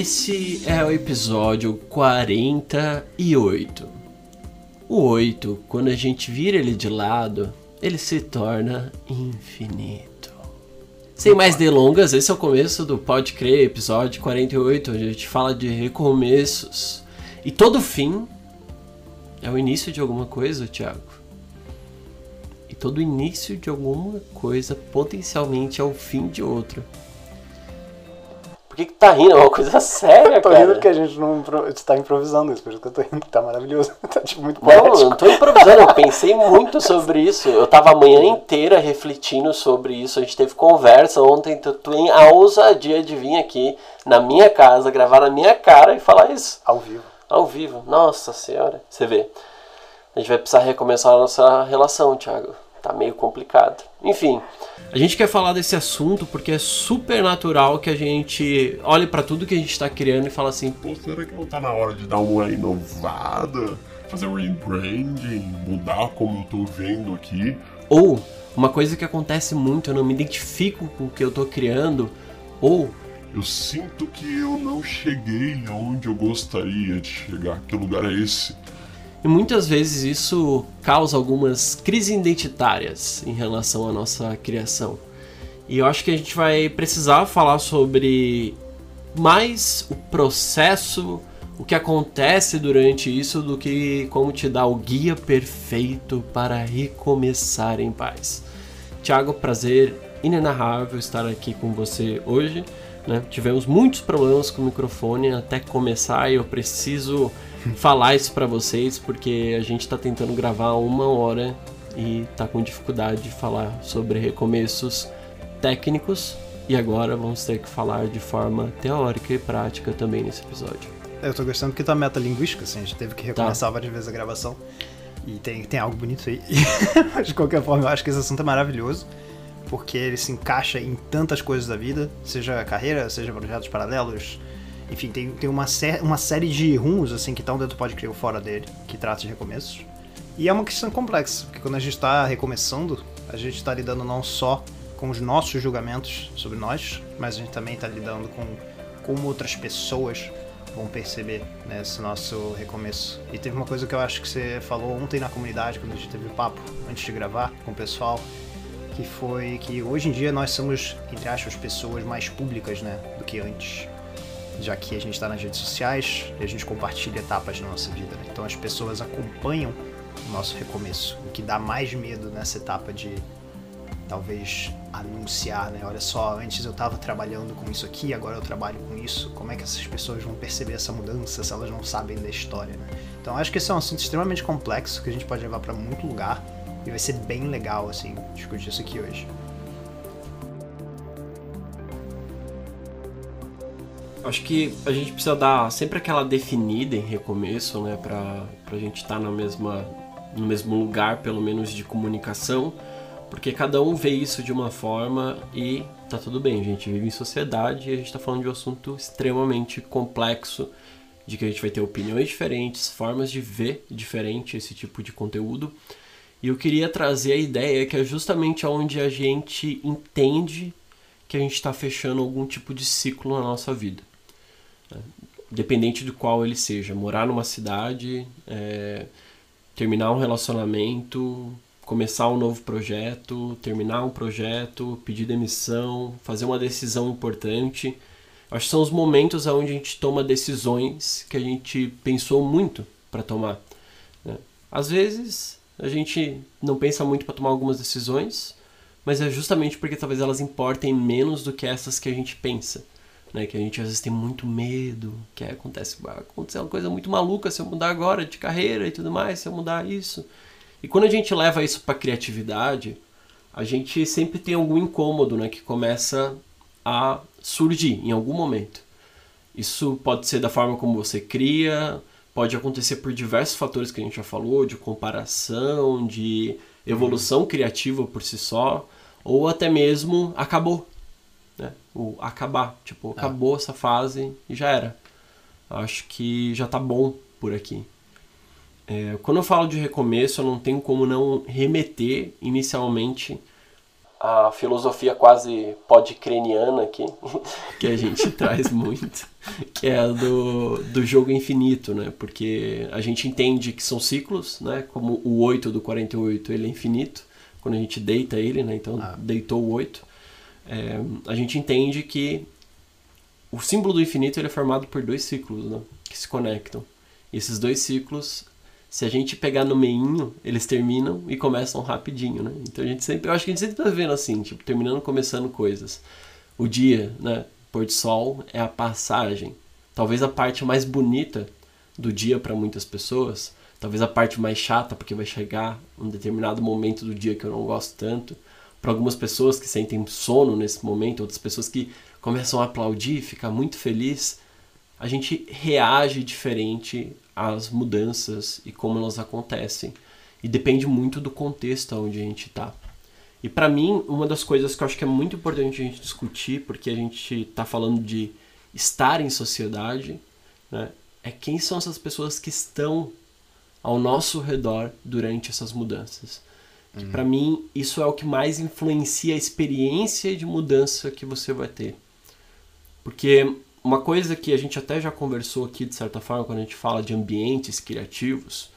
Esse é o episódio 48. O 8, quando a gente vira ele de lado, ele se torna infinito. Sem mais delongas, esse é o começo do Pode Crer, episódio 48, onde a gente fala de recomeços. E todo fim é o início de alguma coisa, Thiago. E todo início de alguma coisa potencialmente é o fim de outra. Que, que tá rindo? É uma coisa séria, tô cara. rindo porque a gente não impro... você tá improvisando isso, por isso que eu tô rindo, tá maravilhoso. Tá tipo muito Não, eu não tô improvisando, eu pensei muito sobre isso. Eu tava a manhã inteira refletindo sobre isso. A gente teve conversa ontem, tu tem a ousadia de vir aqui na minha casa, gravar na minha cara e falar isso Ao vivo. ao vivo. Nossa senhora, você vê. A gente vai precisar recomeçar a nossa relação, Thiago. Tá meio complicado. Enfim, a gente quer falar desse assunto porque é super natural que a gente olhe pra tudo que a gente tá criando e fala assim, Pô, será que não tá na hora de dar uma inovada? Fazer um rebranding, mudar como eu tô vendo aqui? Ou uma coisa que acontece muito, eu não me identifico com o que eu tô criando, ou Eu sinto que eu não cheguei aonde eu gostaria de chegar. Que lugar é esse? E muitas vezes isso causa algumas crises identitárias em relação à nossa criação. E eu acho que a gente vai precisar falar sobre mais o processo, o que acontece durante isso, do que como te dar o guia perfeito para recomeçar em paz. Tiago, prazer inenarrável estar aqui com você hoje. né? Tivemos muitos problemas com o microfone até começar e eu preciso falar isso para vocês porque a gente está tentando gravar uma hora e tá com dificuldade de falar sobre recomeços técnicos e agora vamos ter que falar de forma teórica e prática também nesse episódio. Eu tô gostando porque tá metalinguística, assim, a gente teve que recomeçar várias vezes a gravação. E tem, tem algo bonito aí. Mas de qualquer forma, eu acho que esse assunto é maravilhoso. Porque ele se encaixa em tantas coisas da vida, seja carreira, seja projetos paralelos. Enfim, tem, tem uma, uma série de rumos, assim, que estão dentro do Pode Crer fora dele, que trata de recomeços. E é uma questão complexa, porque quando a gente está recomeçando, a gente está lidando não só com os nossos julgamentos sobre nós, mas a gente também está lidando com como outras pessoas vão perceber nesse nosso recomeço. E teve uma coisa que eu acho que você falou ontem na comunidade, quando a gente teve o papo antes de gravar com o pessoal, que foi que hoje em dia nós somos, entre aspas, pessoas mais públicas, né, do que antes. Já que a gente está nas redes sociais e a gente compartilha etapas da nossa vida. né? Então as pessoas acompanham o nosso recomeço. O que dá mais medo nessa etapa de talvez anunciar, né? Olha só, antes eu estava trabalhando com isso aqui, agora eu trabalho com isso. Como é que essas pessoas vão perceber essa mudança se elas não sabem da história, né? Então acho que esse é um assunto extremamente complexo que a gente pode levar para muito lugar e vai ser bem legal assim discutir isso aqui hoje. Acho que a gente precisa dar sempre aquela definida em recomeço, né, pra, pra gente estar na mesma, no mesmo lugar, pelo menos de comunicação, porque cada um vê isso de uma forma e tá tudo bem, a gente vive em sociedade e a gente tá falando de um assunto extremamente complexo, de que a gente vai ter opiniões diferentes, formas de ver diferente esse tipo de conteúdo. E eu queria trazer a ideia que é justamente onde a gente entende que a gente está fechando algum tipo de ciclo na nossa vida. Dependente de qual ele seja. Morar numa cidade, é, terminar um relacionamento, começar um novo projeto, terminar um projeto, pedir demissão, fazer uma decisão importante. Acho que são os momentos onde a gente toma decisões que a gente pensou muito para tomar. né? Às vezes a gente não pensa muito para tomar algumas decisões, mas é justamente porque talvez elas importem menos do que essas que a gente pensa. Né? Que a gente às vezes tem muito medo, que aí acontece, vai acontecer uma coisa muito maluca se eu mudar agora de carreira e tudo mais, se eu mudar isso. E quando a gente leva isso para criatividade, a gente sempre tem algum incômodo, né, que começa a surgir em algum momento. Isso pode ser da forma como você cria, pode acontecer por diversos fatores que a gente já falou, de comparação, de evolução criativa por si só, ou até mesmo acabou. Né? O acabar. Tipo, acabou essa fase e já era. Acho que já tá bom por aqui. É, quando eu falo de recomeço, eu não tenho como não remeter inicialmente a filosofia quase podcreniana aqui, que a gente traz muito, que é a do, do jogo infinito, né? Porque a gente entende que são ciclos, né? Como o 8 do 48, ele é infinito, quando a gente deita ele, né? Então, ah. deitou o 8. É, a gente entende que o símbolo do infinito ele é formado por dois ciclos, né? Que se conectam. E esses dois ciclos se a gente pegar no meinho, eles terminam e começam rapidinho, né? Então a gente sempre, eu acho que a gente sempre tá vendo assim, tipo, terminando, começando coisas. O dia, né? Pôr do sol é a passagem. Talvez a parte mais bonita do dia para muitas pessoas, talvez a parte mais chata, porque vai chegar um determinado momento do dia que eu não gosto tanto. Para algumas pessoas que sentem sono nesse momento, outras pessoas que começam a aplaudir, ficar muito feliz, a gente reage diferente as mudanças e como elas acontecem. E depende muito do contexto onde a gente está. E para mim, uma das coisas que eu acho que é muito importante a gente discutir, porque a gente está falando de estar em sociedade, né, é quem são essas pessoas que estão ao nosso redor durante essas mudanças. Uhum. Para mim, isso é o que mais influencia a experiência de mudança que você vai ter. Porque uma coisa que a gente até já conversou aqui, de certa forma, quando a gente fala de ambientes criativos,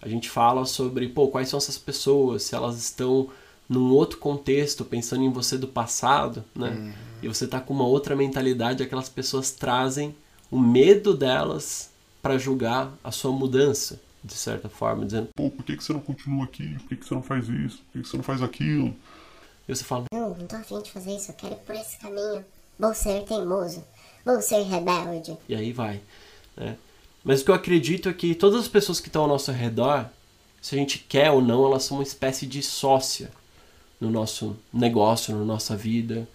a gente fala sobre, pô, quais são essas pessoas, se elas estão num outro contexto, pensando em você do passado, né? Uhum. E você tá com uma outra mentalidade, aquelas pessoas trazem o medo delas para julgar a sua mudança, de certa forma, dizendo, pô, por que, que você não continua aqui? Por que, que você não faz isso? Por que, que você não faz aquilo? E você fala, não, não tô afim de fazer isso, eu quero ir por esse caminho. Vou ser teimoso vou ser rebelde. E aí vai. Né? Mas o que eu acredito é que todas as pessoas que estão ao nosso redor, se a gente quer ou não, elas são uma espécie de sócia no nosso negócio, na nossa vida.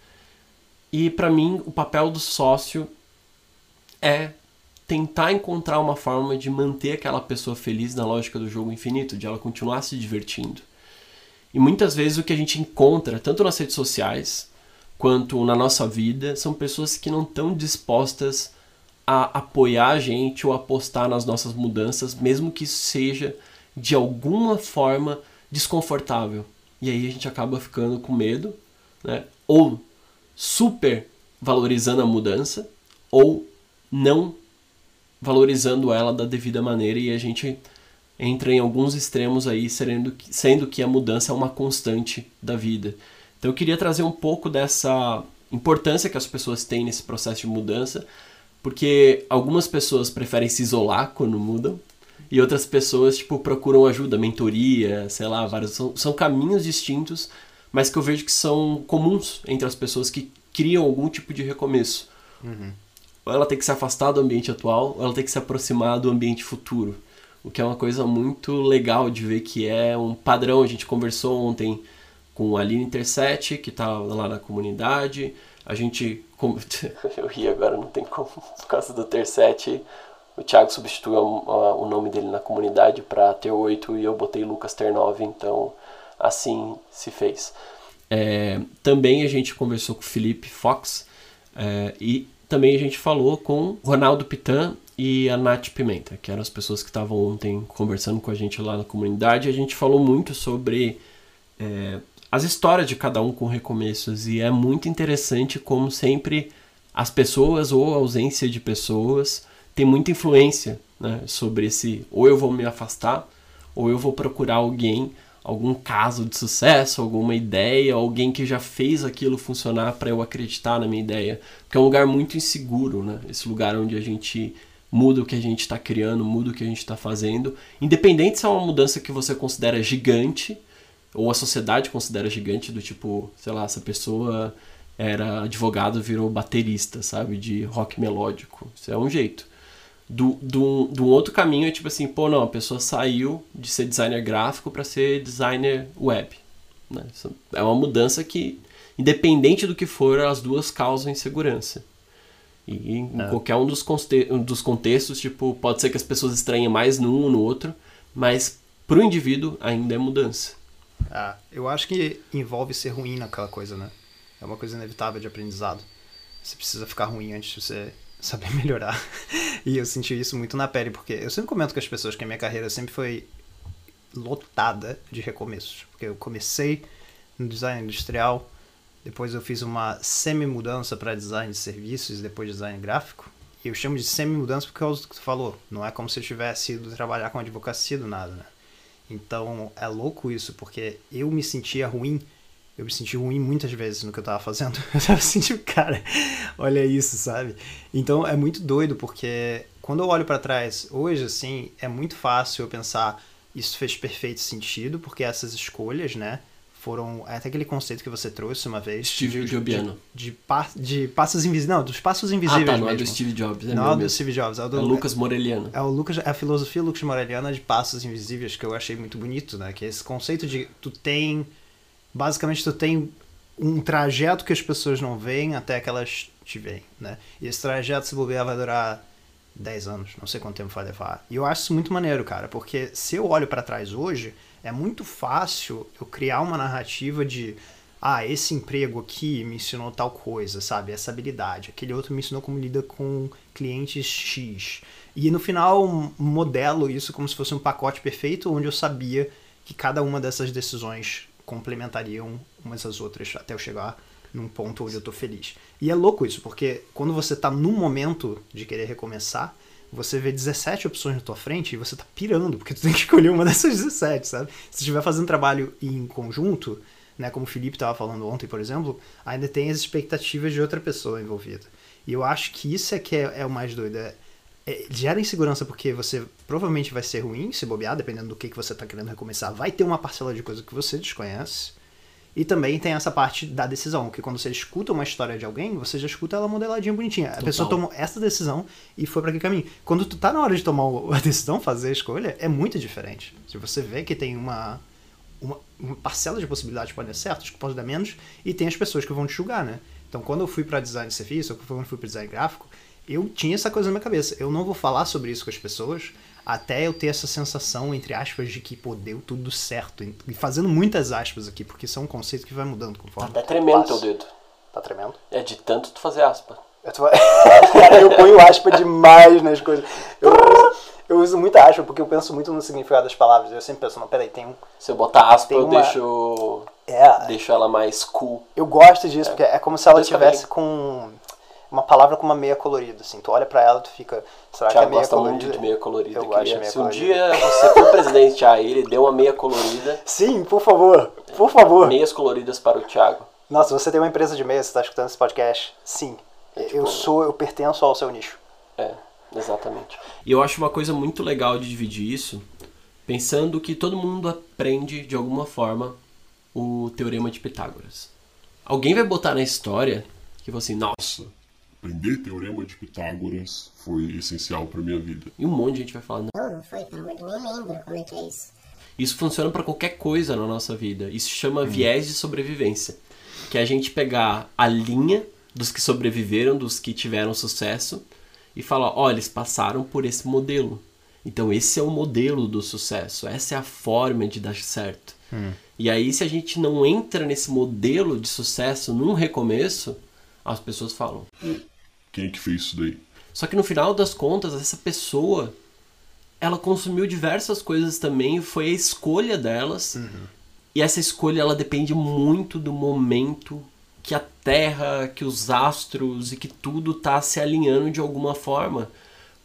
E para mim, o papel do sócio é tentar encontrar uma forma de manter aquela pessoa feliz na lógica do jogo infinito, de ela continuar se divertindo. E muitas vezes o que a gente encontra, tanto nas redes sociais, quanto na nossa vida são pessoas que não estão dispostas a apoiar a gente ou apostar nas nossas mudanças, mesmo que seja de alguma forma desconfortável. E aí a gente acaba ficando com medo, né? Ou super valorizando a mudança, ou não valorizando ela da devida maneira e a gente entra em alguns extremos aí, sendo que, sendo que a mudança é uma constante da vida. Então eu queria trazer um pouco dessa importância que as pessoas têm nesse processo de mudança, porque algumas pessoas preferem se isolar quando mudam e outras pessoas tipo procuram ajuda, mentoria, sei lá, vários são, são caminhos distintos, mas que eu vejo que são comuns entre as pessoas que criam algum tipo de recomeço. Uhum. Ou ela tem que se afastar do ambiente atual, ou ela tem que se aproximar do ambiente futuro. O que é uma coisa muito legal de ver que é um padrão. A gente conversou ontem com a Aline Interset, que está lá na comunidade. A gente. Eu ri agora, não tem como. Por causa do Terset, o Thiago substituiu o nome dele na comunidade para ter 8 e eu botei Lucas Ter 9, então assim se fez. É, também a gente conversou com o Felipe Fox é, e também a gente falou com Ronaldo Pitan e a Nath Pimenta, que eram as pessoas que estavam ontem conversando com a gente lá na comunidade. A gente falou muito sobre é, as histórias de cada um com recomeços e é muito interessante como sempre as pessoas ou a ausência de pessoas tem muita influência né, sobre esse ou eu vou me afastar ou eu vou procurar alguém algum caso de sucesso alguma ideia alguém que já fez aquilo funcionar para eu acreditar na minha ideia porque é um lugar muito inseguro né esse lugar onde a gente muda o que a gente está criando muda o que a gente está fazendo independente se é uma mudança que você considera gigante ou a sociedade considera gigante do tipo, sei lá, essa pessoa era advogado virou baterista, sabe, de rock melódico. Isso é um jeito. Do, do, do outro caminho é tipo assim, pô, não, a pessoa saiu de ser designer gráfico para ser designer web. Né? é uma mudança que, independente do que for, as duas causam insegurança. E em é. qualquer um dos, dos contextos, tipo, pode ser que as pessoas estranhem mais num ou no outro, mas pro indivíduo ainda é mudança. Ah, eu acho que envolve ser ruim naquela coisa, né? É uma coisa inevitável de aprendizado. Você precisa ficar ruim antes de você saber melhorar. e eu senti isso muito na pele, porque eu sempre comento com as pessoas que a minha carreira sempre foi lotada de recomeços. Porque eu comecei no design industrial, Depois eu fiz uma semi-mudança para design de serviços depois design gráfico. E eu chamo de semi-mudança porque é o que tu falou. Não é como se eu tivesse ido trabalhar com advocacia do nada, né? Então é louco isso, porque eu me sentia ruim. Eu me senti ruim muitas vezes no que eu tava fazendo. Eu tava sentindo, cara, olha isso, sabe? Então é muito doido, porque quando eu olho para trás hoje, assim, é muito fácil eu pensar isso fez perfeito sentido, porque essas escolhas, né? foram é até aquele conceito que você trouxe uma vez Steve Jobs de, de, de, passos invisíveis não dos passos invisíveis ah, tá, não mesmo. é do Steve Jobs é não é do Steve Jobs é, do, é Lucas Moreliano é o Lucas é a filosofia Lucas Moreliana de passos invisíveis que eu achei muito bonito né que é esse conceito de tu tem basicamente tu tem um trajeto que as pessoas não veem até que elas te veem né e esse trajeto se bobear vai durar 10 anos não sei quanto tempo vai levar e eu acho isso muito maneiro cara porque se eu olho para trás hoje é muito fácil eu criar uma narrativa de ah, esse emprego aqui me ensinou tal coisa, sabe? Essa habilidade. Aquele outro me ensinou como lida com clientes X. E no final modelo isso como se fosse um pacote perfeito onde eu sabia que cada uma dessas decisões complementariam umas às outras até eu chegar num ponto onde eu tô feliz. E é louco isso, porque quando você tá no momento de querer recomeçar, você vê 17 opções na tua frente e você tá pirando, porque tu tem que escolher uma dessas 17, sabe? Se estiver fazendo trabalho em conjunto, né, como o Felipe estava falando ontem, por exemplo, ainda tem as expectativas de outra pessoa envolvida. E eu acho que isso é que é, é o mais doido. É, é, gera insegurança porque você provavelmente vai ser ruim se bobear, dependendo do que, que você está querendo recomeçar. Vai ter uma parcela de coisa que você desconhece e também tem essa parte da decisão, que quando você escuta uma história de alguém, você já escuta ela modeladinha, bonitinha. Total. A pessoa tomou essa decisão e foi para aquele caminho. Quando tu tá na hora de tomar a decisão, fazer a escolha, é muito diferente. Se você vê que tem uma, uma, uma parcela de possibilidades que podem dar certo, que pode dar menos, e tem as pessoas que vão te julgar, né? Então, quando eu fui para design de serviço, ou quando eu fui para design gráfico, eu tinha essa coisa na minha cabeça. Eu não vou falar sobre isso com as pessoas, até eu ter essa sensação, entre aspas, de que, pô, deu tudo certo. E fazendo muitas aspas aqui, porque isso é um conceito que vai mudando conforme. Tá tremendo teu dedo. Tá tremendo? É de tanto tu fazer aspa. Eu, tô... Eu ponho aspa demais nas coisas. Eu, eu uso muita aspa porque eu penso muito no significado das palavras. Eu sempre penso, não, peraí, tem um. Se eu botar aspa, eu uma... deixo. É. Deixo ela mais cool. Eu gosto disso, é. porque é como se ela tivesse com uma palavra com uma meia colorida, assim. Tu olha para ela tu fica, será Thiago que é meia gosta colorida? muito de meia colorida. Eu gosto de meia Se colorida. um dia você for presidente a ele, dê uma meia colorida. Sim, por favor. Por favor. Meias coloridas para o Thiago. Nossa, você tem uma empresa de meias, você tá escutando esse podcast? Sim. É, tipo, eu sou, eu pertenço ao seu nicho. É, exatamente. E eu acho uma coisa muito legal de dividir isso, pensando que todo mundo aprende de alguma forma o teorema de Pitágoras. Alguém vai botar na história que você assim, nossa, aprender teorema de Pitágoras foi essencial para minha vida. E um monte de gente vai falar, não, não foi, pelo amor de nem lembro como é que é isso. Isso funciona para qualquer coisa na nossa vida. Isso chama hum. viés de sobrevivência. Que é a gente pegar a linha dos que sobreviveram, dos que tiveram sucesso, e falar, olha, eles passaram por esse modelo. Então esse é o modelo do sucesso, essa é a forma de dar certo. Hum. E aí, se a gente não entra nesse modelo de sucesso num recomeço, as pessoas falam: quem é que fez isso daí? Só que no final das contas, essa pessoa, ela consumiu diversas coisas também, foi a escolha delas. Uhum. E essa escolha, ela depende muito do momento que a Terra, que os astros e que tudo tá se alinhando de alguma forma.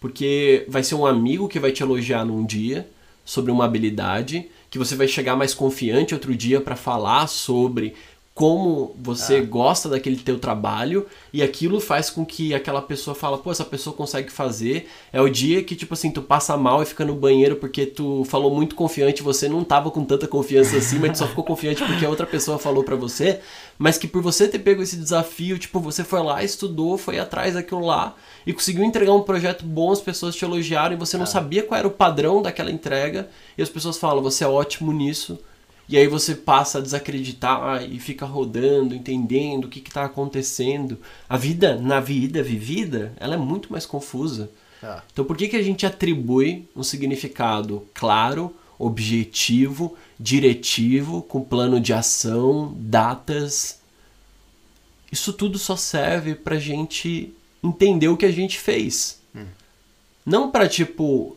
Porque vai ser um amigo que vai te elogiar num dia sobre uma habilidade, que você vai chegar mais confiante outro dia para falar sobre como você ah. gosta daquele teu trabalho e aquilo faz com que aquela pessoa fala, pô, essa pessoa consegue fazer. É o dia que, tipo assim, tu passa mal e fica no banheiro porque tu falou muito confiante, você não tava com tanta confiança assim, mas tu só ficou confiante porque a outra pessoa falou para você, mas que por você ter pego esse desafio, tipo, você foi lá, estudou, foi atrás daquilo lá e conseguiu entregar um projeto bom, as pessoas te elogiaram e você não ah. sabia qual era o padrão daquela entrega e as pessoas falam, você é ótimo nisso e aí você passa a desacreditar e fica rodando, entendendo o que está acontecendo. A vida, na vida vivida, ela é muito mais confusa. Ah. Então por que, que a gente atribui um significado claro, objetivo, diretivo, com plano de ação, datas? Isso tudo só serve para gente entender o que a gente fez. Hum. Não para, tipo,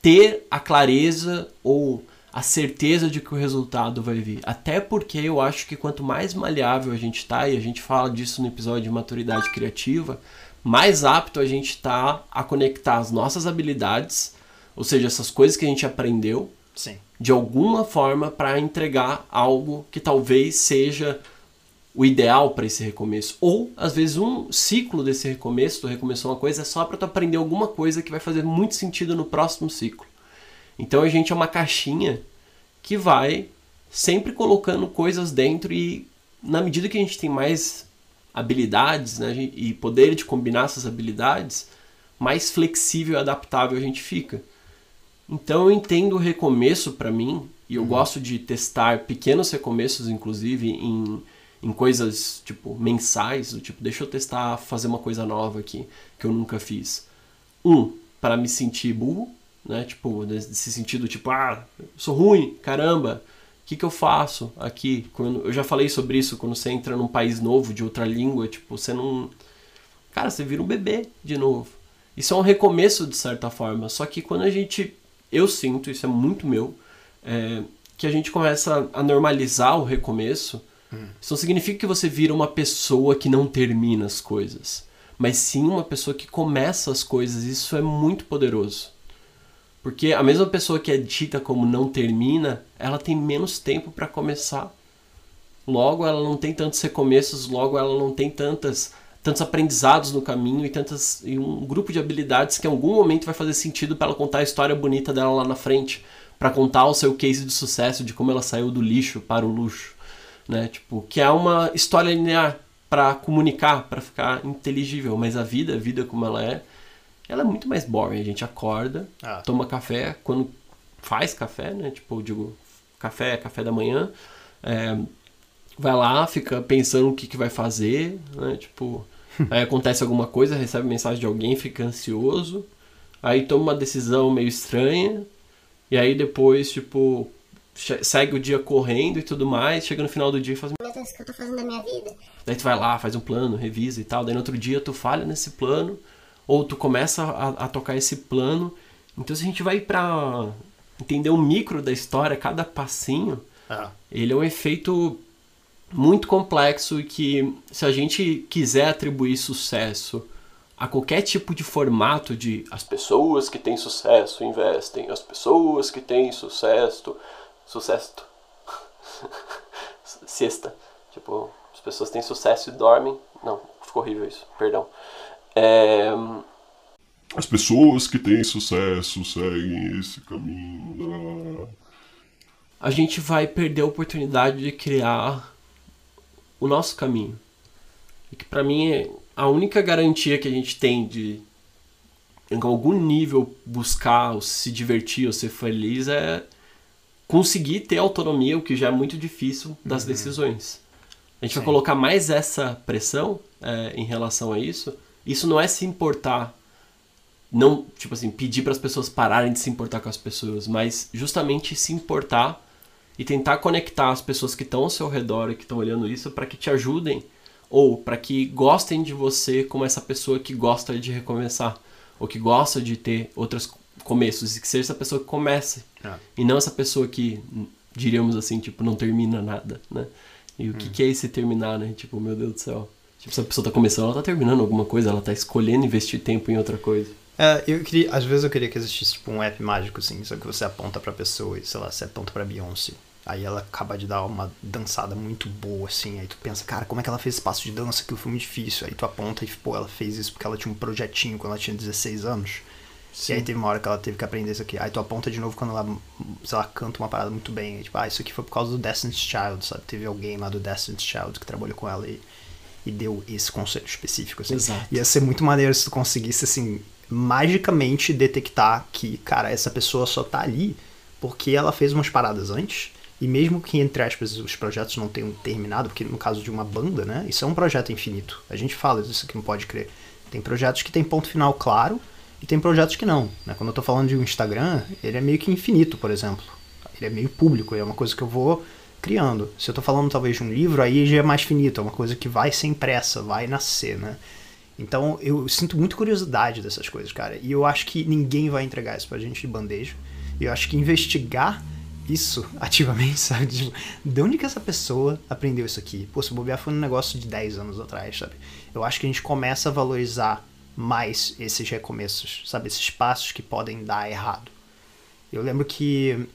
ter a clareza ou a certeza de que o resultado vai vir. Até porque eu acho que quanto mais maleável a gente tá, e a gente fala disso no episódio de maturidade criativa, mais apto a gente tá a conectar as nossas habilidades, ou seja, essas coisas que a gente aprendeu, Sim. de alguma forma para entregar algo que talvez seja o ideal para esse recomeço. Ou, às vezes, um ciclo desse recomeço, tu recomeçou uma coisa, é só para tu aprender alguma coisa que vai fazer muito sentido no próximo ciclo. Então a gente é uma caixinha que vai sempre colocando coisas dentro e na medida que a gente tem mais habilidades né, e poder de combinar essas habilidades, mais flexível e adaptável a gente fica. Então eu entendo o recomeço para mim, e eu uhum. gosto de testar pequenos recomeços, inclusive, em, em coisas tipo mensais, do tipo, deixa eu testar fazer uma coisa nova aqui que eu nunca fiz. Um, para me sentir burro, né? Tipo, nesse sentido, tipo, ah, sou ruim, caramba, o que, que eu faço aqui? Quando, eu já falei sobre isso, quando você entra num país novo, de outra língua, tipo, você não... Cara, você vira um bebê de novo. Isso é um recomeço, de certa forma, só que quando a gente... Eu sinto, isso é muito meu, é, que a gente começa a normalizar o recomeço, hum. isso não significa que você vira uma pessoa que não termina as coisas, mas sim uma pessoa que começa as coisas, isso é muito poderoso. Porque a mesma pessoa que é dita como não termina, ela tem menos tempo para começar. Logo, ela não tem tantos recomeços, logo, ela não tem tantas, tantos aprendizados no caminho e, tantas, e um grupo de habilidades que em algum momento vai fazer sentido para ela contar a história bonita dela lá na frente, para contar o seu case de sucesso, de como ela saiu do lixo para o luxo. Né? Tipo, que é uma história linear para comunicar, para ficar inteligível, mas a vida, a vida como ela é, ela é muito mais boring. A gente acorda, ah. toma café, quando faz café, né? Tipo, eu digo, café, café da manhã. É, vai lá, fica pensando o que, que vai fazer, né? Tipo, aí acontece alguma coisa, recebe mensagem de alguém, fica ansioso. Aí toma uma decisão meio estranha. E aí depois, tipo, segue o dia correndo e tudo mais, chega no final do dia e faz. Meu Deus, o que eu tô fazendo da minha vida? Daí tu vai lá, faz um plano, revisa e tal. Daí no outro dia tu falha nesse plano ou tu começa a, a tocar esse plano. Então se a gente vai para entender o micro da história, cada passinho, ah. ele é um efeito muito complexo e que se a gente quiser atribuir sucesso a qualquer tipo de formato de as pessoas que têm sucesso investem, as pessoas que têm sucesso, sucesso, sexta, tipo, as pessoas têm sucesso e dormem, não, ficou horrível isso, perdão. É... As pessoas que têm sucesso seguem esse caminho. A gente vai perder a oportunidade de criar o nosso caminho. E que para mim é a única garantia que a gente tem de em algum nível buscar ou se divertir ou ser feliz é conseguir ter autonomia, o que já é muito difícil das uhum. decisões. A gente Sim. vai colocar mais essa pressão é, em relação a isso isso não é se importar, não, tipo assim, pedir para as pessoas pararem de se importar com as pessoas, mas justamente se importar e tentar conectar as pessoas que estão ao seu redor e que estão olhando isso para que te ajudem ou para que gostem de você como essa pessoa que gosta de recomeçar ou que gosta de ter outros começos e que seja essa pessoa que comece ah. e não essa pessoa que diríamos assim tipo não termina nada né e o hum. que, que é esse terminar né tipo meu Deus do céu Tipo, se a pessoa tá começando, ela tá terminando alguma coisa, ela tá escolhendo investir tempo em outra coisa. É, eu queria, às vezes eu queria que existisse tipo um app mágico, assim, só que você aponta pra pessoa e, sei lá, você aponta pra Beyoncé. Aí ela acaba de dar uma dançada muito boa, assim. Aí tu pensa, cara, como é que ela fez esse passo de dança? Aquilo foi muito difícil. Aí tu aponta e, pô, ela fez isso porque ela tinha um projetinho quando ela tinha 16 anos. Sim. E aí teve uma hora que ela teve que aprender isso aqui. Aí tu aponta de novo quando ela, sei lá, canta uma parada muito bem. Aí, tipo, ah, isso aqui foi por causa do Destiny's Child, sabe? Teve alguém lá do Destiny's Child que trabalhou com ela e e deu esse conselho específico. Assim. Exato. Ia ser muito maneiro se tu conseguisse, assim, magicamente detectar que, cara, essa pessoa só tá ali porque ela fez umas paradas antes. E mesmo que, entre aspas, os projetos não tenham terminado, porque no caso de uma banda, né? Isso é um projeto infinito. A gente fala disso aqui, não pode crer. Tem projetos que tem ponto final claro e tem projetos que não. Né? Quando eu tô falando de um Instagram, ele é meio que infinito, por exemplo. Ele é meio público, é uma coisa que eu vou criando. Se eu estou falando talvez de um livro, aí já é mais finito, é uma coisa que vai ser impressa, vai nascer, né? Então eu sinto muito curiosidade dessas coisas, cara. E eu acho que ninguém vai entregar isso pra gente de bandeja. E eu acho que investigar isso ativamente, sabe? De onde que essa pessoa aprendeu isso aqui? Pô, se bobear foi um negócio de 10 anos atrás, sabe? Eu acho que a gente começa a valorizar mais esses recomeços, sabe? Esses passos que podem dar errado. Eu lembro que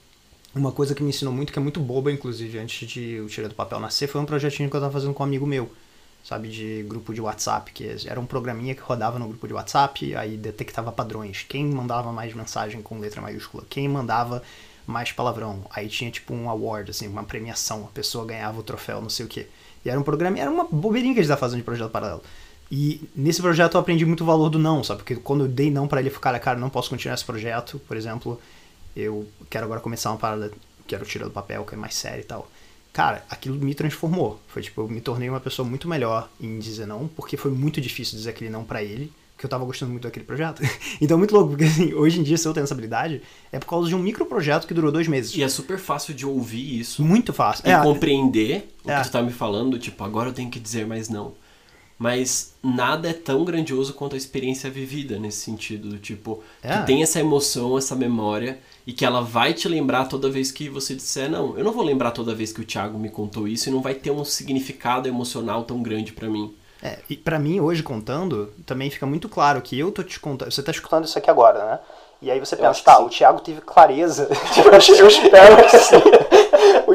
uma coisa que me ensinou muito, que é muito boba, inclusive, antes de o Tira do Papel nascer, foi um projetinho que eu tava fazendo com um amigo meu, sabe? De grupo de WhatsApp, que era um programinha que rodava no grupo de WhatsApp, aí detectava padrões. Quem mandava mais mensagem com letra maiúscula, quem mandava mais palavrão. Aí tinha tipo um award, assim, uma premiação, a pessoa ganhava o troféu, não sei o quê. E era um programa, era uma bobeirinha que a gente tava fazendo de projeto paralelo. E nesse projeto eu aprendi muito o valor do não, sabe? Porque quando eu dei não para ele, ficar, cara, não posso continuar esse projeto, por exemplo, eu quero agora começar uma parada, quero tirar do papel, que é mais sério e tal. Cara, aquilo me transformou. Foi tipo, eu me tornei uma pessoa muito melhor em dizer não, porque foi muito difícil dizer aquele não para ele que eu tava gostando muito daquele projeto. então, muito louco, porque assim, hoje em dia, se eu tenho essa habilidade, é por causa de um micro projeto que durou dois meses. E é super fácil de ouvir isso. Muito fácil. E é, compreender o é. que tu tá me falando, tipo, agora eu tenho que dizer mais não. Mas nada é tão grandioso quanto a experiência vivida nesse sentido, do tipo, É. que tem essa emoção, essa memória, e que ela vai te lembrar toda vez que você disser, não, eu não vou lembrar toda vez que o Thiago me contou isso, e não vai ter um significado emocional tão grande pra mim. É, e pra mim, hoje, contando, também fica muito claro que eu tô te contando. Você tá escutando isso aqui agora, né? E aí você pensa, tá, sim. o Thiago teve clareza. eu espero que sim.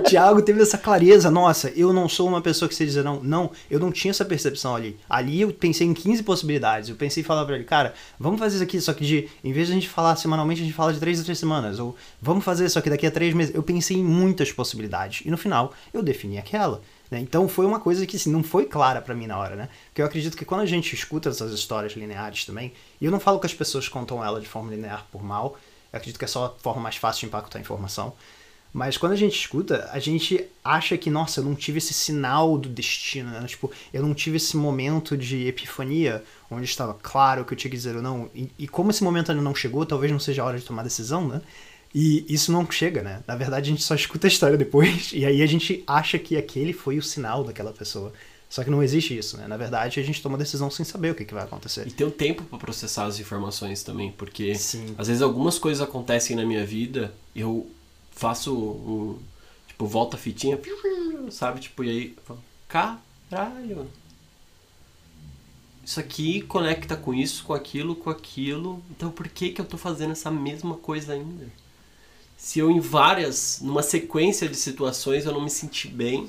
O Thiago teve essa clareza. Nossa, eu não sou uma pessoa que você dizer não. Não, eu não tinha essa percepção ali. Ali eu pensei em 15 possibilidades. Eu pensei em falar pra ele, cara, vamos fazer isso aqui, só que de. Em vez de a gente falar semanalmente, a gente fala de 3 a 3 semanas. Ou vamos fazer isso aqui daqui a 3 meses. Eu pensei em muitas possibilidades. E no final, eu defini aquela. né? Então foi uma coisa que assim, não foi clara pra mim na hora, né? Porque eu acredito que quando a gente escuta essas histórias lineares também, e eu não falo que as pessoas contam ela de forma linear por mal, eu acredito que é só a forma mais fácil de impactar a informação. Mas quando a gente escuta, a gente acha que, nossa, eu não tive esse sinal do destino, né? Tipo, eu não tive esse momento de epifania, onde estava claro que eu tinha que dizer ou não. E, e como esse momento ainda não chegou, talvez não seja a hora de tomar decisão, né? E isso não chega, né? Na verdade, a gente só escuta a história depois, e aí a gente acha que aquele foi o sinal daquela pessoa. Só que não existe isso, né? Na verdade, a gente toma decisão sem saber o que, que vai acontecer. E ter um tempo pra processar as informações também, porque Sim. às vezes algumas coisas acontecem na minha vida, eu faço um. Tipo, volta a fitinha, sabe? Tipo, e aí caralho. Isso aqui conecta com isso, com aquilo, com aquilo. Então por que, que eu tô fazendo essa mesma coisa ainda? Se eu em várias, numa sequência de situações eu não me senti bem,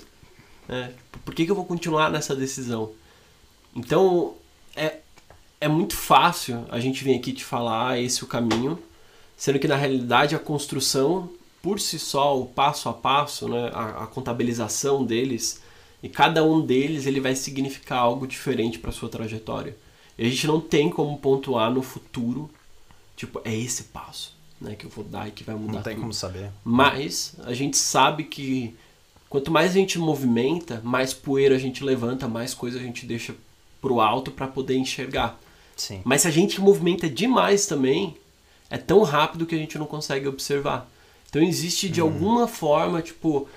né? por que, que eu vou continuar nessa decisão? Então é, é muito fácil a gente vir aqui te falar "Ah, esse é o caminho, sendo que na realidade a construção por si só, o passo a passo, né, a, a contabilização deles, e cada um deles ele vai significar algo diferente para sua trajetória. E a gente não tem como pontuar no futuro, tipo, é esse passo né, que eu vou dar e que vai mudar Não tem tudo. como saber. Mas a gente sabe que quanto mais a gente movimenta, mais poeira a gente levanta, mais coisa a gente deixa pro alto para poder enxergar. Sim. Mas se a gente movimenta demais também, é tão rápido que a gente não consegue observar. Então existe de alguma forma, tipo,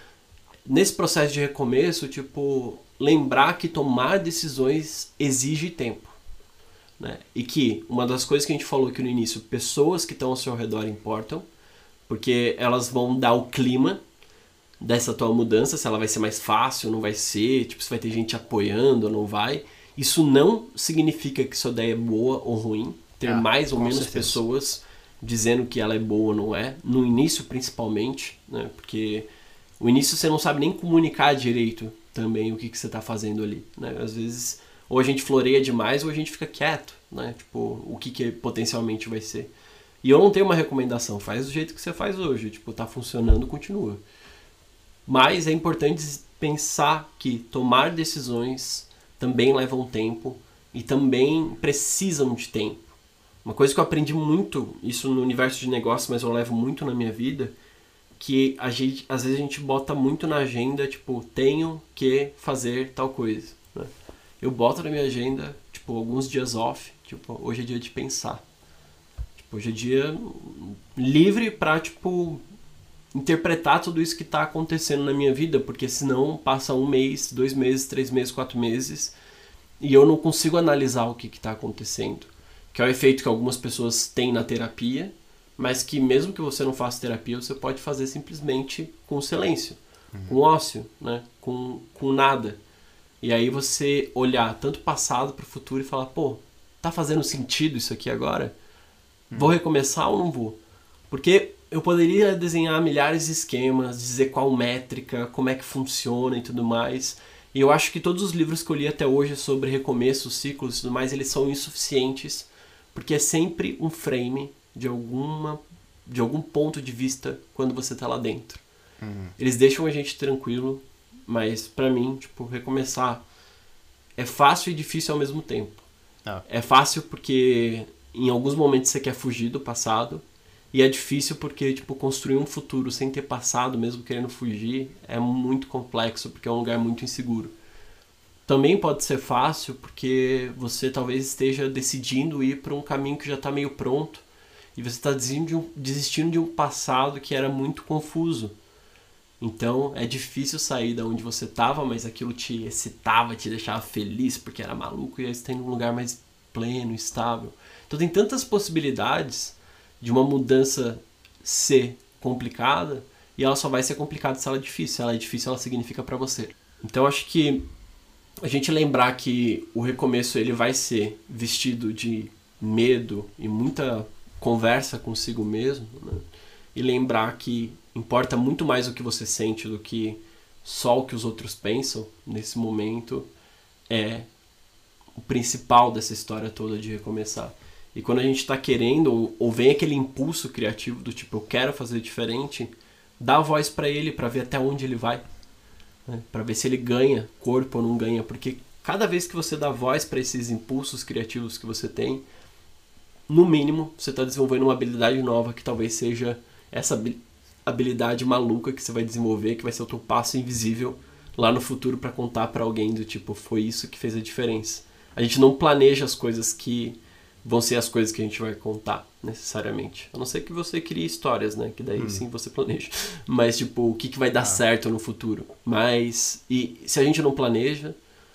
nesse processo de recomeço, tipo, lembrar que tomar decisões exige tempo. Né? E que uma das coisas que a gente falou aqui no início, pessoas que estão ao seu redor importam, porque elas vão dar o clima dessa tua mudança, se ela vai ser mais fácil, não vai ser, tipo, se vai ter gente apoiando ou não vai. Isso não significa que sua ideia é boa ou ruim. Ter Ah, mais ou menos certeza. pessoas dizendo que ela é boa ou não é, no início principalmente, né? Porque o início você não sabe nem comunicar direito também o que, que você está fazendo ali, né? Às vezes ou a gente floreia demais ou a gente fica quieto, né? Tipo, o que, que potencialmente vai ser. E eu não tenho uma recomendação, faz do jeito que você faz hoje, tipo, tá funcionando, continua. Mas é importante pensar que tomar decisões também levam tempo e também precisam de tempo. Uma coisa que eu aprendi muito, isso no universo de negócios, mas eu levo muito na minha vida, que a gente, às vezes a gente bota muito na agenda, tipo, tenho que fazer tal coisa. né? Eu boto na minha agenda, tipo, alguns dias off, tipo, hoje é dia de pensar. Tipo, hoje é dia livre pra, tipo, interpretar tudo isso que tá acontecendo na minha vida, porque senão passa um mês, dois meses, três meses, quatro meses, e eu não consigo analisar o que que tá acontecendo. Que é o efeito que algumas pessoas têm na terapia, mas que mesmo que você não faça terapia, você pode fazer simplesmente com silêncio, com ócio, né? com, com nada. E aí você olhar tanto o passado para o futuro e falar, pô, tá fazendo sentido isso aqui agora? Vou recomeçar ou não vou? Porque eu poderia desenhar milhares de esquemas, dizer qual métrica, como é que funciona e tudo mais. E eu acho que todos os livros que eu li até hoje sobre recomeços, ciclos e tudo mais, eles são insuficientes, porque é sempre um frame de alguma de algum ponto de vista quando você tá lá dentro. Uhum. Eles deixam a gente tranquilo, mas para mim, tipo, recomeçar é fácil e difícil ao mesmo tempo. Ah. É fácil porque em alguns momentos você quer fugir do passado, e é difícil porque, tipo, construir um futuro sem ter passado, mesmo querendo fugir, é muito complexo, porque é um lugar muito inseguro. Também pode ser fácil porque você talvez esteja decidindo ir para um caminho que já está meio pronto e você está desistindo, de um- um passado que era muito confuso. Então é difícil sair da onde você estava, mas aquilo te excitava, te deixava feliz porque era maluco e aí você está indo num lugar mais pleno, estável. Então tem tantas possibilidades de uma mudança ser complicada e ela só vai ser complicada se ela é difícil. Se ela é difícil, ela significa para você. Então acho que a gente lembrar que o recomeço ele vai ser vestido de medo e muita conversa consigo mesmo, né? e lembrar que importa muito mais o que você sente do que só o que os outros pensam nesse momento é o principal dessa história toda de recomeçar. E quando a gente está querendo, ou, ou vem aquele impulso criativo do tipo, eu quero fazer diferente, dá voz para ele para ver até onde ele vai. Né? Para ver se ele ganha corpo ou não ganha. Porque cada vez que você dá voz para esses impulsos criativos que você tem, no mínimo você está desenvolvendo uma habilidade nova que talvez seja essa habi- habilidade maluca que você vai desenvolver, que vai ser o teu passo invisível lá no futuro para contar para alguém do tipo, foi isso que fez a diferença. A gente não planeja as coisas que vão ser as coisas que a gente vai contar, necessariamente. A não ser que você crie histórias, né? Que daí sim você planeja. Mas, tipo, o que, que vai dar certo no futuro. Mas, e se a gente não planeja,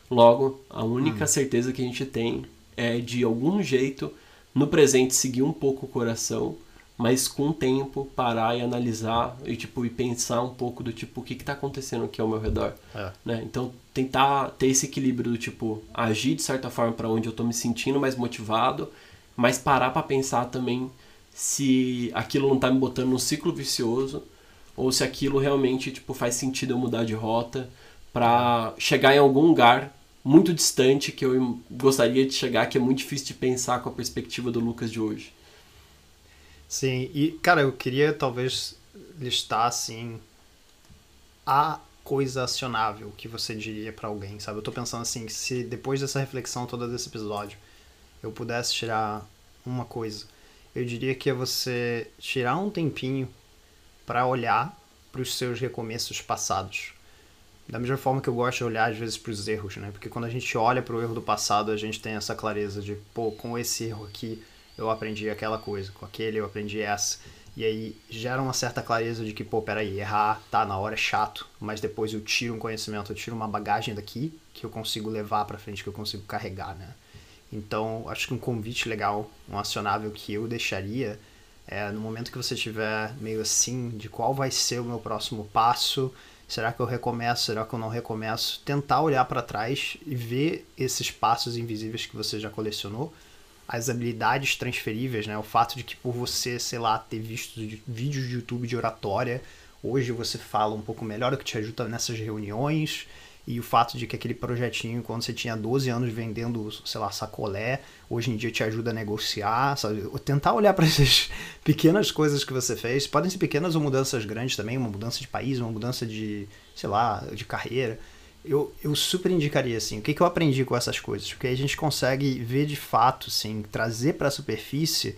logo, a única certeza que a gente tem é de algum jeito, no presente, seguir um pouco o coração, mas com o tempo parar e analisar e, tipo, e pensar um pouco do tipo, o que, que tá acontecendo aqui ao meu redor É. né? Então tentar ter esse equilíbrio do tipo agir de certa forma para onde eu tô me sentindo mais motivado, mas parar para pensar também se aquilo não tá me botando num ciclo vicioso ou se aquilo realmente tipo faz sentido eu mudar de rota para chegar em algum lugar muito distante que eu gostaria de chegar, que é muito difícil de pensar com a perspectiva do Lucas de hoje. Sim, e cara, eu queria talvez listar assim a coisa acionável que você diria pra alguém, sabe? Eu tô pensando assim, se depois dessa reflexão toda desse episódio, eu pudesse tirar uma coisa, eu diria que é você tirar um tempinho pra olhar pros seus recomeços passados. Da mesma forma que eu gosto de olhar às vezes pros erros, né? Porque quando a gente olha pro erro do passado, a gente tem essa clareza de, pô, com esse erro aqui eu aprendi aquela coisa, com aquele eu aprendi essa. E aí gera uma certa clareza de que, pô, peraí, errar, tá, na hora é chato, mas depois eu tiro um conhecimento, eu tiro uma bagagem daqui que eu consigo levar pra frente, que eu consigo carregar, né? Então, acho que um convite legal, um acionável que eu deixaria é no momento que você estiver meio assim, de qual vai ser o meu próximo passo, será que eu recomeço, será que eu não recomeço, tentar olhar para trás e ver esses passos invisíveis que você já colecionou, as habilidades transferíveis, né? O fato de que por você, sei lá, ter visto de- vídeos de YouTube de oratória, hoje você fala um pouco melhor, o que te ajuda nessas reuniões, e o fato de que aquele projetinho, quando você tinha 12 anos vendendo, sei lá, sacolé, hoje em dia te ajuda a negociar, sabe? Tentar olhar para essas pequenas coisas que você fez, podem ser pequenas ou mudanças grandes também, uma mudança de país, uma mudança de, sei lá, de carreira. Eu, eu super indicaria, assim, o que, que eu aprendi com essas coisas? Porque aí a gente consegue ver de fato, assim, trazer para a superfície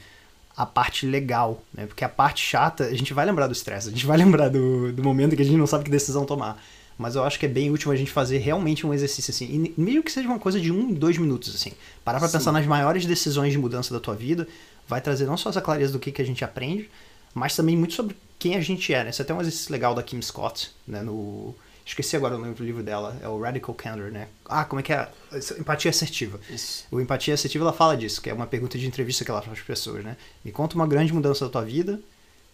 a parte legal, né? Porque a parte chata, a gente vai lembrar do estresse, a gente vai lembrar do, do momento que a gente não sabe que decisão tomar. Mas eu acho que é bem útil a gente fazer realmente um exercício assim, e meio que seja uma coisa de um, dois minutos, assim. Parar pra Sim. pensar nas maiores decisões de mudança da tua vida, vai trazer não só essa clareza do que, que a gente aprende, mas também muito sobre quem a gente é, né? Isso é até um exercício legal da Kim Scott, né? No Esqueci agora o nome do livro dela, é o Radical Candor, né? Ah, como é que é? Empatia assertiva. Isso. O empatia assertiva ela fala disso, que é uma pergunta de entrevista que ela faz para as pessoas, né? Me conta uma grande mudança da tua vida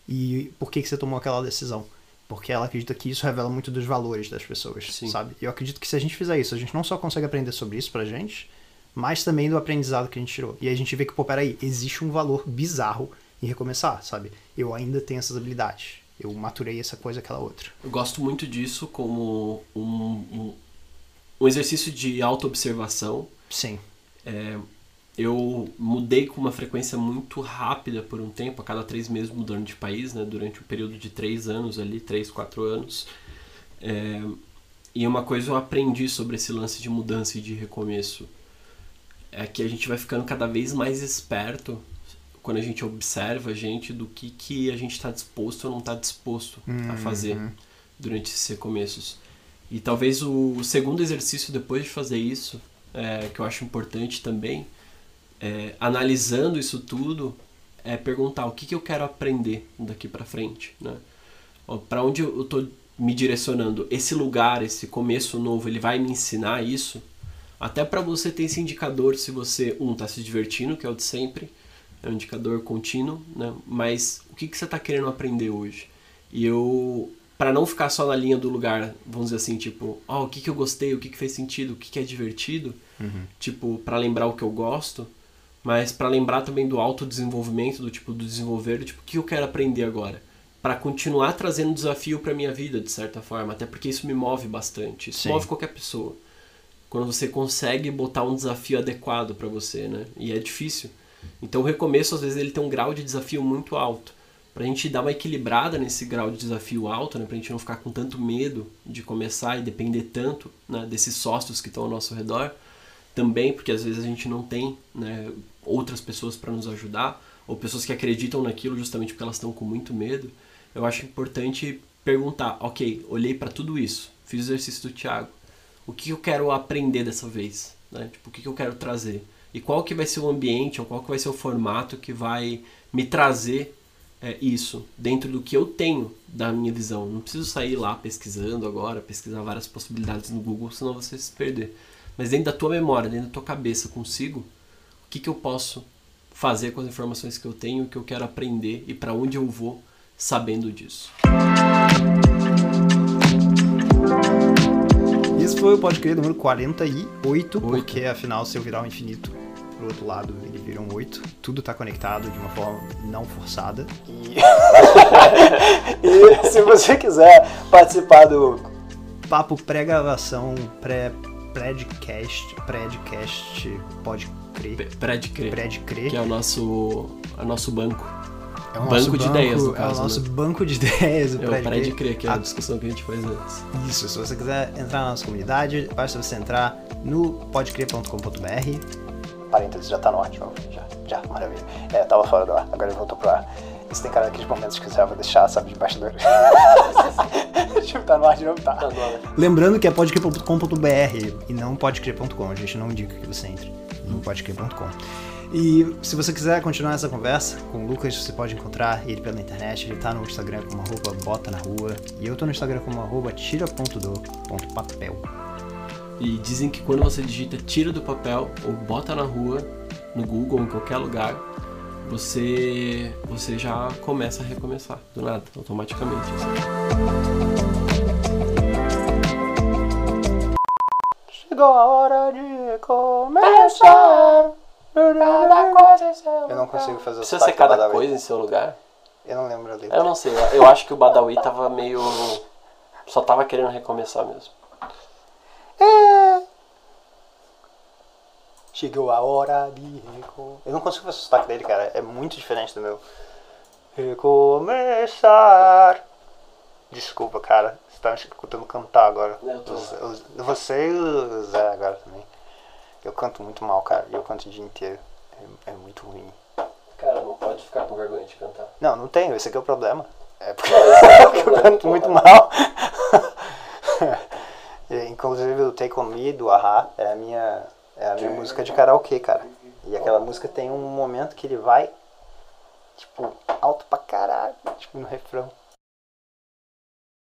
e por que que você tomou aquela decisão? Porque ela acredita que isso revela muito dos valores das pessoas, Sim. sabe? E eu acredito que se a gente fizer isso, a gente não só consegue aprender sobre isso pra gente, mas também do aprendizado que a gente tirou. E a gente vê que, pô, peraí, existe um valor bizarro em recomeçar, sabe? Eu ainda tenho essas habilidades. Eu maturei essa coisa, aquela outra. Eu gosto muito disso como um, um, um exercício de autoobservação. Sim. É, eu mudei com uma frequência muito rápida por um tempo, a cada três meses mudando de país, né, durante um período de três anos ali, três, quatro anos. É, e uma coisa eu aprendi sobre esse lance de mudança e de recomeço é que a gente vai ficando cada vez mais esperto quando a gente observa a gente do que, que a gente está disposto ou não está disposto a fazer durante esses recomeços. E talvez o segundo exercício depois de fazer isso, é, que eu acho importante também, é, analisando isso tudo, é perguntar o que, que eu quero aprender daqui para frente, né? Para onde eu estou me direcionando? Esse lugar, esse começo novo, ele vai me ensinar isso? Até para você ter esse indicador se você, um, está se divertindo, que é o de sempre, é um indicador contínuo, né? Mas o que, que você está querendo aprender hoje? E eu, para não ficar só na linha do lugar, vamos dizer assim, tipo, ó, o que, que eu gostei, o que, que fez sentido, o que, que é divertido, tipo, para lembrar o que eu gosto, mas para lembrar também do autodesenvolvimento, do tipo, do desenvolver, do tipo, o que eu quero aprender agora? Para continuar trazendo desafio para minha vida, de certa forma, até porque isso me move bastante, isso Sim. move qualquer pessoa. Quando você consegue botar um desafio adequado para você, né? E é difícil. Então o recomeço, às vezes, ele tem um grau de desafio muito alto. Pra gente dar uma equilibrada nesse grau de desafio alto, né? Pra gente não ficar com tanto medo de começar e depender tanto né? desses sócios que estão ao nosso redor. Também porque às vezes a gente não tem né, outras pessoas para nos ajudar, ou pessoas que acreditam naquilo justamente porque elas estão com muito medo. Eu acho importante perguntar, ok, olhei para tudo isso, fiz o exercício do Thiago, o que eu quero aprender dessa vez? Né? Tipo, o que eu quero trazer? E qual que vai ser o ambiente, ou qual que vai ser o formato que vai me trazer é, isso dentro do que eu tenho da minha visão. Não preciso sair lá pesquisando agora, pesquisar várias possibilidades no Google, senão você se perder. Mas dentro da tua memória, dentro da tua cabeça consigo, o que, que eu posso fazer com as informações que eu tenho, o que eu quero aprender e para onde eu vou sabendo disso. Esse foi o Pode Crer número 48, porque afinal, se eu virar o infinito pro outro lado, ele vira um 8. Tudo tá conectado de uma forma não forçada. E, e se você quiser participar do papo pré-gravação, pré predcast, predcast, pode crer, Pede crer. pred crer. Que é o nosso, é o nosso banco. É o banco nosso de ideias, no É caso, o nosso né? banco de ideias, o É o Pred Crer. que é a Ah, discussão que a gente faz antes. Isso, se você quiser entrar na nossa comunidade, basta você entrar no podcrer.com.br. Parênteses, já tá no ar de novo. Já, já, maravilha. É, tava fora do ar, agora ele voltou pro ar. Isso tem cara daqueles momentos que você vai deixar, sabe, de bastidor. tipo, tá no ar de novo, tá. Lembrando que é podcrer.com.br e não podcrer.com. A gente não indica que você entre no podcrer.com. E se você quiser continuar essa conversa com o Lucas, você pode encontrar ele pela internet. Ele tá no Instagram como arroba bota na rua. E eu tô no Instagram como arroba tira.do.papel. E dizem que quando você digita tira do papel ou bota na rua, no Google, em qualquer lugar, você, você já começa a recomeçar, do nada, automaticamente. assim. Chegou a hora de começar. Cada coisa em seu Eu não consigo fazer o Precisa ser cada Badawi. coisa em seu lugar? Eu não lembro a letra. Eu não sei, eu acho que o Badawi tava meio. só tava querendo recomeçar mesmo. Chegou a hora de recomeçar. Eu não consigo fazer o sotaque dele, cara. É muito diferente do meu. Recomeçar. Desculpa, cara. Você tá me escutando cantar agora. Eu tô. Você- e o Zé agora também. Eu canto muito mal, cara. Eu canto o dia inteiro. É, é muito ruim. Cara, não pode ficar com vergonha de cantar. Não, não tenho. Esse aqui é o problema. É porque é eu problema, canto muito porra. mal. Inclusive o Take On Me do Ahá é a minha, é a minha música de karaokê, cara. E aquela música tem um momento que ele vai, tipo, alto pra caralho, tipo, no refrão.